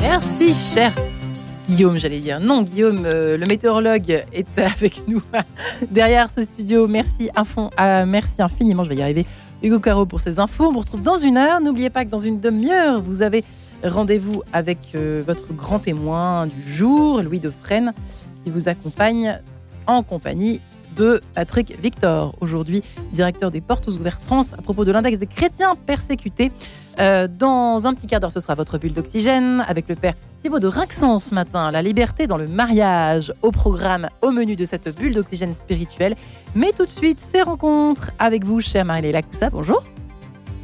Merci, cher Guillaume, j'allais dire. Non, Guillaume, euh, le météorologue, est avec nous derrière ce studio. Merci, à fond, infiniment, je vais y arriver. Hugo Caro pour ces infos. On vous retrouve dans une heure. N'oubliez pas que dans une demi-heure, vous avez rendez-vous avec euh, votre grand témoin du jour, Louis Defresne, qui vous accompagne en compagnie de Patrick Victor, aujourd'hui directeur des Portes ouvertes France, à propos de l'index des chrétiens persécutés. Euh, dans un petit quart d'heure, ce sera votre bulle d'oxygène avec le père Thibaut de Rinxon ce matin. La liberté dans le mariage au programme, au menu de cette bulle d'oxygène spirituelle. Mais tout de suite, ces rencontres avec vous, chère Marie-Léla Coussa. Bonjour.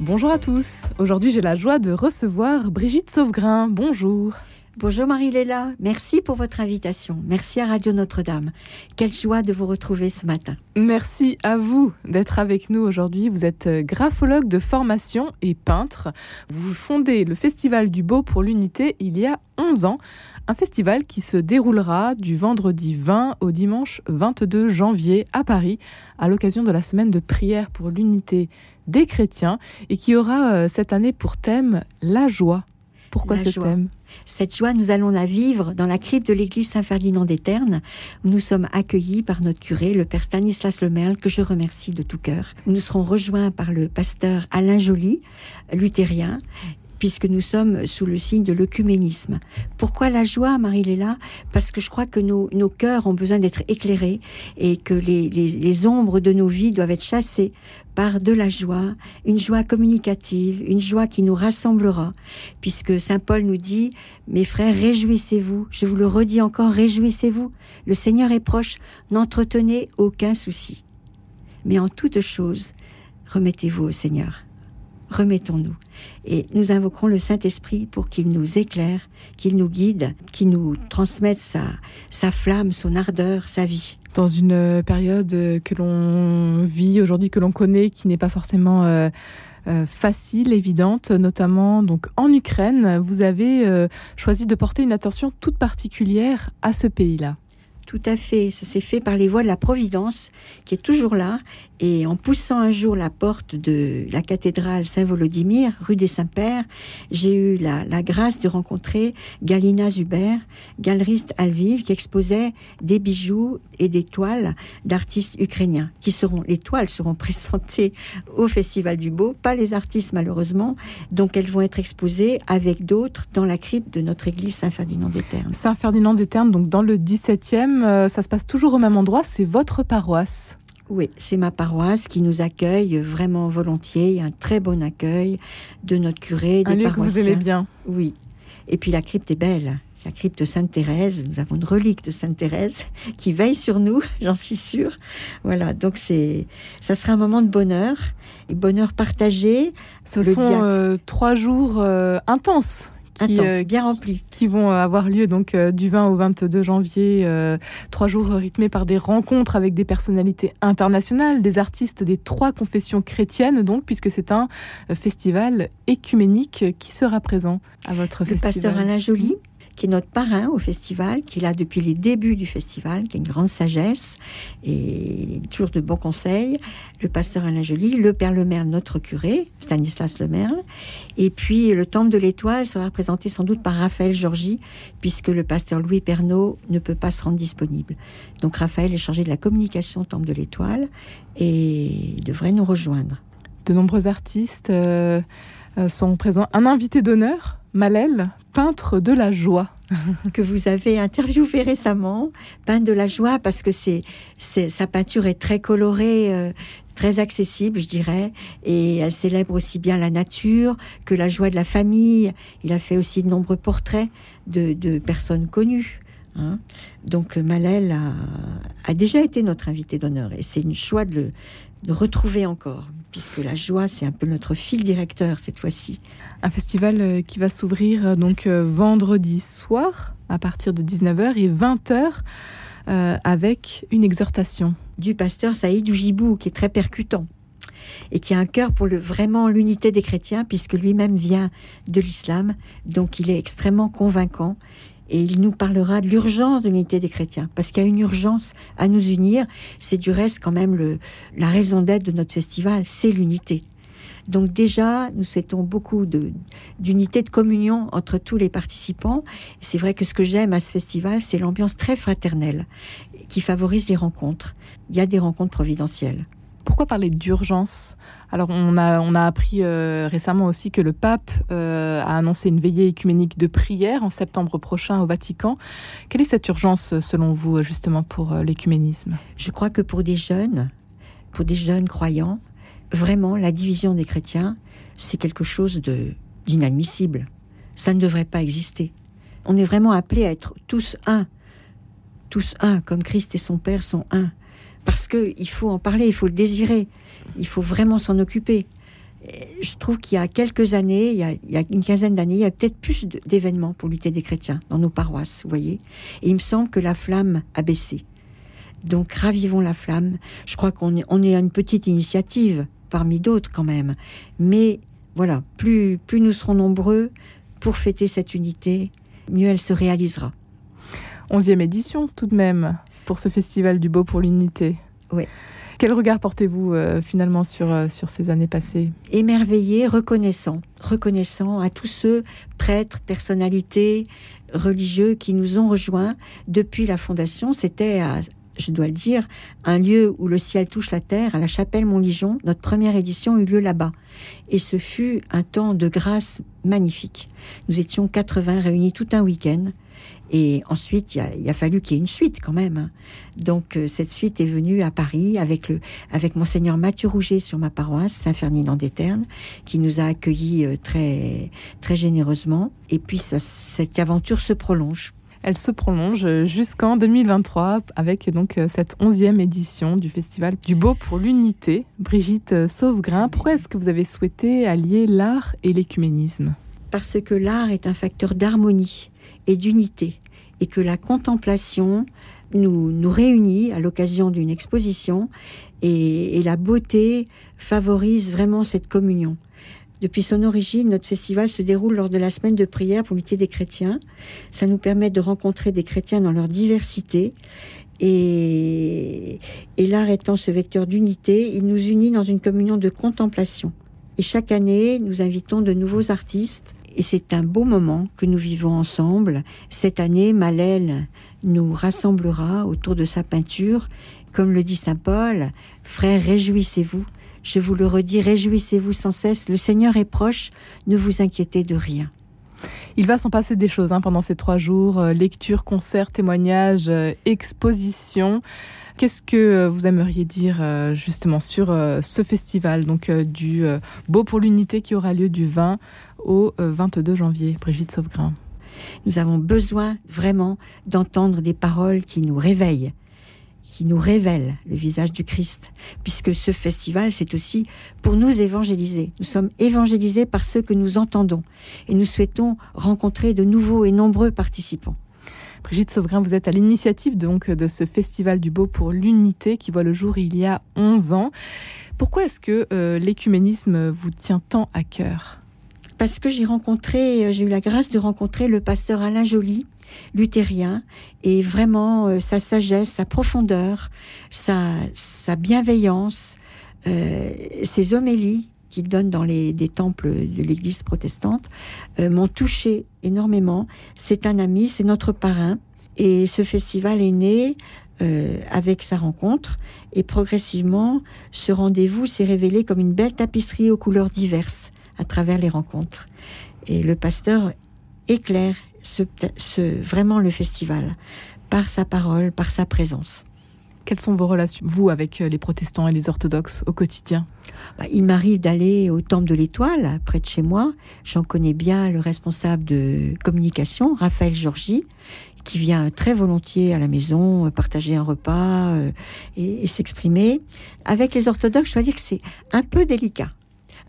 Bonjour à tous. Aujourd'hui, j'ai la joie de recevoir Brigitte Sauvegrain. Bonjour. Bonjour Marie-Léla, merci pour votre invitation. Merci à Radio Notre-Dame. Quelle joie de vous retrouver ce matin. Merci à vous d'être avec nous aujourd'hui. Vous êtes euh, graphologue de formation et peintre. Vous fondez le Festival du Beau pour l'Unité il y a 11 ans. Un festival qui se déroulera du vendredi 20 au dimanche 22 janvier à Paris à l'occasion de la semaine de prière pour l'unité des chrétiens et qui aura euh, cette année pour thème la joie. Pourquoi ce thème cette joie, nous allons la vivre dans la crypte de l'église Saint-Ferdinand des Ternes, où nous sommes accueillis par notre curé, le père Stanislas Lemerle, que je remercie de tout cœur. Nous serons rejoints par le pasteur Alain Joly, luthérien, puisque nous sommes sous le signe de l'œcuménisme. Pourquoi la joie, Marie-Léla? Parce que je crois que nos, cœurs ont besoin d'être éclairés et que les, ombres de nos vies doivent être chassées par de la joie, une joie communicative, une joie qui nous rassemblera, puisque Saint Paul nous dit, mes frères, réjouissez-vous, je vous le redis encore, réjouissez-vous, le Seigneur est proche, n'entretenez aucun souci. Mais en toute chose, remettez-vous au Seigneur remettons-nous. Et nous invoquerons le Saint-Esprit pour qu'il nous éclaire, qu'il nous guide, qu'il nous transmette sa, flamme, son ardeur, sa vie. Dans une période que l'on vit aujourd'hui, que l'on connaît, qui n'est pas forcément euh, euh, facile, évidente, notamment donc en Ukraine, vous avez euh, choisi de porter une attention toute particulière à ce pays-là. Tout à fait. Ça s'est fait par les voies de la Providence, qui est toujours là. Et en poussant un jour la porte de la cathédrale Saint-Volodymyr, rue des Saints-Pères, j'ai eu la, grâce de rencontrer Galina Zuber, galeriste à Lviv, qui exposait des bijoux et des toiles d'artistes ukrainiens. Qui seront, les toiles seront présentées au Festival du Beau, pas les artistes malheureusement. Donc elles vont être exposées avec d'autres dans la crypte de notre église Saint-Ferdinand des Ternes. Saint-Ferdinand des Ternes, donc dans le 17e. Euh, ça se passe toujours au même endroit, c'est votre paroisse. Oui, c'est ma paroisse qui nous accueille vraiment volontiers. Il y a un très bon accueil de notre curé, des un lieu que vous aimez bien. Oui. Et puis la crypte est belle. C'est la crypte de Sainte Thérèse. Nous avons une relique de Sainte Thérèse qui veille sur nous, j'en suis sûre. Voilà, donc c'est, ça sera un moment de bonheur et bonheur partagé. Ce sont euh, trois jours euh, intenses qui, euh, bien remplis. Qui vont euh, avoir lieu donc euh, du 20 au 22 janvier, trois jours rythmés par des rencontres avec des personnalités internationales, des artistes des trois confessions chrétiennes, donc, puisque c'est un festival écuménique qui sera présent à votre Le festival. pasteur Alain Joly, qui est notre parrain au festival, qui est là depuis les débuts du festival, qui a une grande sagesse et toujours de bons conseils. Le pasteur Alain Joly, le père Lemerle, notre curé, Stanislas Lemerle. Et puis le temple de l'étoile sera représenté sans doute par Raphaël Georgie, puisque le pasteur Louis Pernaud ne peut pas se rendre disponible. Donc Raphaël est chargé de la communication au temple de l'étoile et devrait nous rejoindre. De nombreux artistes euh, euh, sont présents. Un invité d'honneur Malel, peintre de la joie. que vous avez interviewé récemment, peintre de la joie, parce que c'est, sa peinture est très colorée, euh, très accessible, je dirais, et elle célèbre aussi bien la nature que la joie de la famille. Il a fait aussi de nombreux portraits de, personnes connues. Hein. Donc Malel a, déjà été notre invité d'honneur, et c'est une joie de le retrouver encore puisque la joie, c'est un peu notre fil directeur cette fois-ci. Un festival euh, qui va s'ouvrir euh, donc euh, vendredi soir à partir de 19h et 20h avec une exhortation. Du pasteur Saïd Oujibou, qui est très percutant et qui a un cœur pour le, vraiment l'unité des chrétiens, puisque lui-même vient de l'islam, donc il est extrêmement convaincant et il nous parlera de l'urgence de l'unité des chrétiens, parce qu'il y a une urgence à nous unir. C'est du reste quand même le, la raison d'être de notre festival, c'est l'unité. Donc déjà, nous souhaitons beaucoup d'unité, de, communion entre tous les participants. C'est vrai que ce que j'aime à ce festival, c'est l'ambiance très fraternelle qui favorise les rencontres. Il y a des rencontres providentielles. Pourquoi parler d'urgence? Alors on a, on a appris euh, récemment aussi que le pape euh, a annoncé une veillée écuménique de prière en septembre prochain au Vatican. Quelle est cette urgence selon vous justement pour euh, l'écuménisme? Je crois que pour des jeunes, pour des jeunes croyants, vraiment la division des chrétiens, c'est quelque chose d'inadmissible. Ça ne devrait pas exister. On est vraiment appelé à être tous un, tous un, comme Christ et son Père sont un parce qu'il faut en parler, il faut le désirer, il faut vraiment s'en occuper. Je trouve qu'il y a quelques années, il y a, une quinzaine d'années, il y a peut-être plus d'événements pour lutter des chrétiens dans nos paroisses, vous voyez. Et il me semble que la flamme a baissé. Donc ravivons la flamme. Je crois qu'on est, on est une petite initiative parmi d'autres quand même. Mais voilà, plus, plus nous serons nombreux pour fêter cette unité, mieux elle se réalisera. Onzième édition tout de même pour ce festival du beau pour l'unité. Oui. Quel regard portez-vous euh, finalement sur, euh, sur ces années passées? Émerveillé, reconnaissant, reconnaissant à tous ceux, prêtres, personnalités, religieux qui nous ont rejoints depuis la fondation. C'était, je dois le dire, un lieu où le ciel touche la terre, à la chapelle Montligeon. Notre première édition eut lieu là-bas. Et ce fut un temps de grâce magnifique. Nous étions 80 réunis tout un week-end et ensuite, il a, fallu qu'il y ait une suite quand même. Hein. Donc euh, cette suite est venue à Paris avec le avec monseigneur Mathieu Rouget sur ma paroisse Saint-Ferdinand des Ternes, qui nous a accueillis euh, très très généreusement. Et puis cette aventure se prolonge. Elle se prolonge jusqu'en 2023 avec donc euh, cette onzième édition du Festival du Beau pour l'Unité. Brigitte Sauvegrain, pourquoi est-ce que vous avez souhaité allier l'art et l'écuménisme? Parce que l'art est un facteur d'harmonie et d'unité, et que la contemplation nous, nous réunit à l'occasion d'une exposition, et, la beauté favorise vraiment cette communion. Depuis son origine, notre festival se déroule lors de la semaine de prière pour l'unité des chrétiens. Ça nous permet de rencontrer des chrétiens dans leur diversité. Et, et l'art étant ce vecteur d'unité, il nous unit dans une communion de contemplation. Et chaque année, nous invitons de nouveaux artistes et c'est un beau moment que nous vivons ensemble. Cette année, Malèle nous rassemblera autour de sa peinture. Comme le dit Saint Paul, frères, réjouissez-vous. Je vous le redis, réjouissez-vous sans cesse. Le Seigneur est proche, ne vous inquiétez de rien. Il va s'en passer des choses hein, pendant ces trois jours. Euh, lecture, concert, témoignage, euh, exposition. Qu'est-ce que euh, vous aimeriez dire justement sur ce festival donc du Beau pour l'unité qui aura lieu du 20 au 22 janvier Brigitte Sauvegrain. Nous avons besoin vraiment d'entendre des paroles qui nous réveillent, qui nous révèlent le visage du Christ, puisque ce festival, c'est aussi pour nous évangéliser. Nous sommes évangélisés par ceux que nous entendons et nous souhaitons rencontrer de nouveaux et nombreux participants. Brigitte Sauvegrain, vous êtes à l'initiative donc de ce festival du beau pour l'unité qui voit le jour il y a 11 ans. Pourquoi est-ce que euh, l'écuménisme vous tient tant à cœur? Parce que j'ai rencontré, j'ai eu la grâce de rencontrer le pasteur Alain Joly, luthérien et vraiment euh, sa sagesse, sa profondeur, sa, sa bienveillance, euh, ses homélies qu'il donne dans les des temples de l'Église protestante euh, m'ont touché énormément. C'est un ami, c'est notre parrain et ce festival est né avec sa rencontre et progressivement ce rendez-vous s'est révélé comme une belle tapisserie aux couleurs diverses à travers les rencontres. Et le pasteur éclaire ce, vraiment le festival, par sa parole, par sa présence. Quelles sont vos relations, vous, avec euh, les protestants et les orthodoxes au quotidien? Bah, Il m'arrive d'aller au Temple de l'Étoile, près de chez moi. J'en connais bien le responsable de communication, Raphaël Georgie, qui vient très volontiers à la maison partager un repas euh, et s'exprimer. Avec les orthodoxes, je dois dire que c'est un peu délicat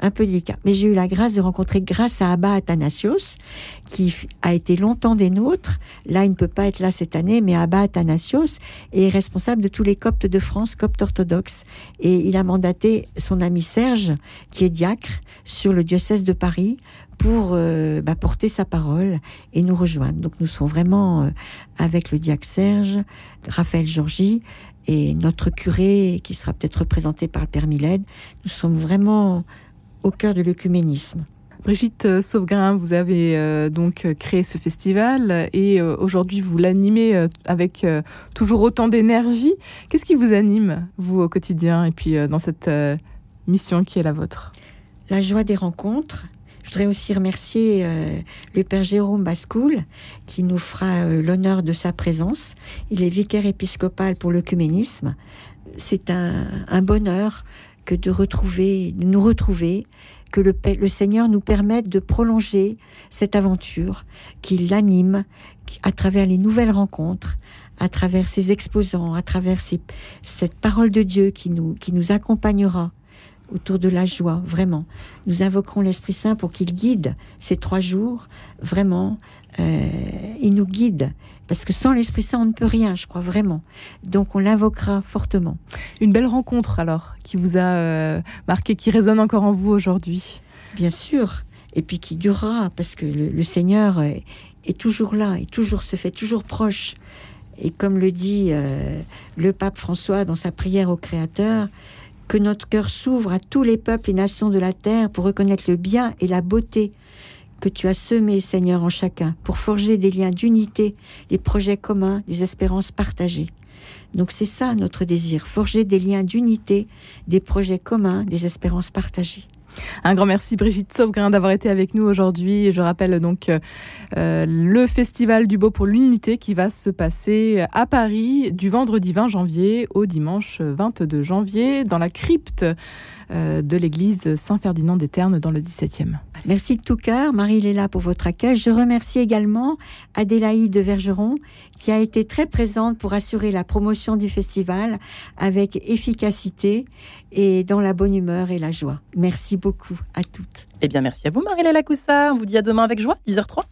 un peu délicat. Mais j'ai eu la grâce de rencontrer, grâce à Abba Athanasios, qui a été longtemps des nôtres. Là, il ne peut pas être là cette année, mais Abba Athanasios est responsable de tous les coptes de France, coptes orthodoxes. Et il a mandaté son ami Serge, qui est diacre, sur le diocèse de Paris pour euh, bah, porter sa parole et nous rejoindre. Donc nous sommes vraiment euh, avec le diacre Serge, Raphaël Georgie et notre curé qui sera peut-être représenté par le Père. Nous sommes vraiment au cœur de l'œcuménisme. Brigitte euh, Sauvegrain, vous avez euh, donc euh, créé ce festival et aujourd'hui vous l'animez avec toujours autant d'énergie. Qu'est-ce qui vous anime, vous, au quotidien et puis dans cette mission qui est la vôtre? La joie des rencontres. Je voudrais aussi remercier le Père Jérôme Bascoul qui nous fera l'honneur de sa présence. Il est vicaire épiscopal pour l'œcuménisme. C'est un, bonheur que de retrouver, nous retrouver que le, Seigneur nous permette de prolonger cette aventure, qu'il l'anime à travers les nouvelles rencontres, à travers ses exposants, à travers cette parole de Dieu qui nous accompagnera autour de la joie, vraiment. Nous invoquerons l'Esprit Saint pour qu'il guide ces trois jours, vraiment. Euh, il nous guide, parce que sans l'Esprit Saint, on ne peut rien, je crois vraiment. Donc on l'invoquera fortement. Une belle rencontre alors, qui vous a euh, marqué, qui résonne encore en vous aujourd'hui. Bien sûr, et puis qui durera, parce que le, Seigneur est, toujours là, et toujours se fait toujours proche. Et comme le dit euh, le pape François dans sa prière au Créateur, que notre cœur s'ouvre à tous les peuples et nations de la terre pour reconnaître le bien et la beauté que tu as semé, Seigneur, en chacun, pour forger des liens d'unité, des projets communs, des espérances partagées. Donc c'est ça notre désir, forger des liens d'unité, des projets communs, des espérances partagées. Un grand merci Brigitte Sauvegrain d'avoir été avec nous aujourd'hui. Je rappelle donc euh, le Festival du Beau pour l'Unité qui va se passer à Paris du vendredi 20 janvier au dimanche 22 janvier dans la crypte euh, de l'église Saint-Ferdinand des Ternes dans le 17e. Merci de tout cœur, Marie-Léla, pour votre accueil. Je remercie également Adélaïde de Vergeron, qui a été très présente pour assurer la promotion du festival avec efficacité et dans la bonne humeur et la joie. Merci beaucoup à toutes. Eh bien, merci à vous, Marie-Léla Coussard. On vous dit à demain avec joie, 10h03.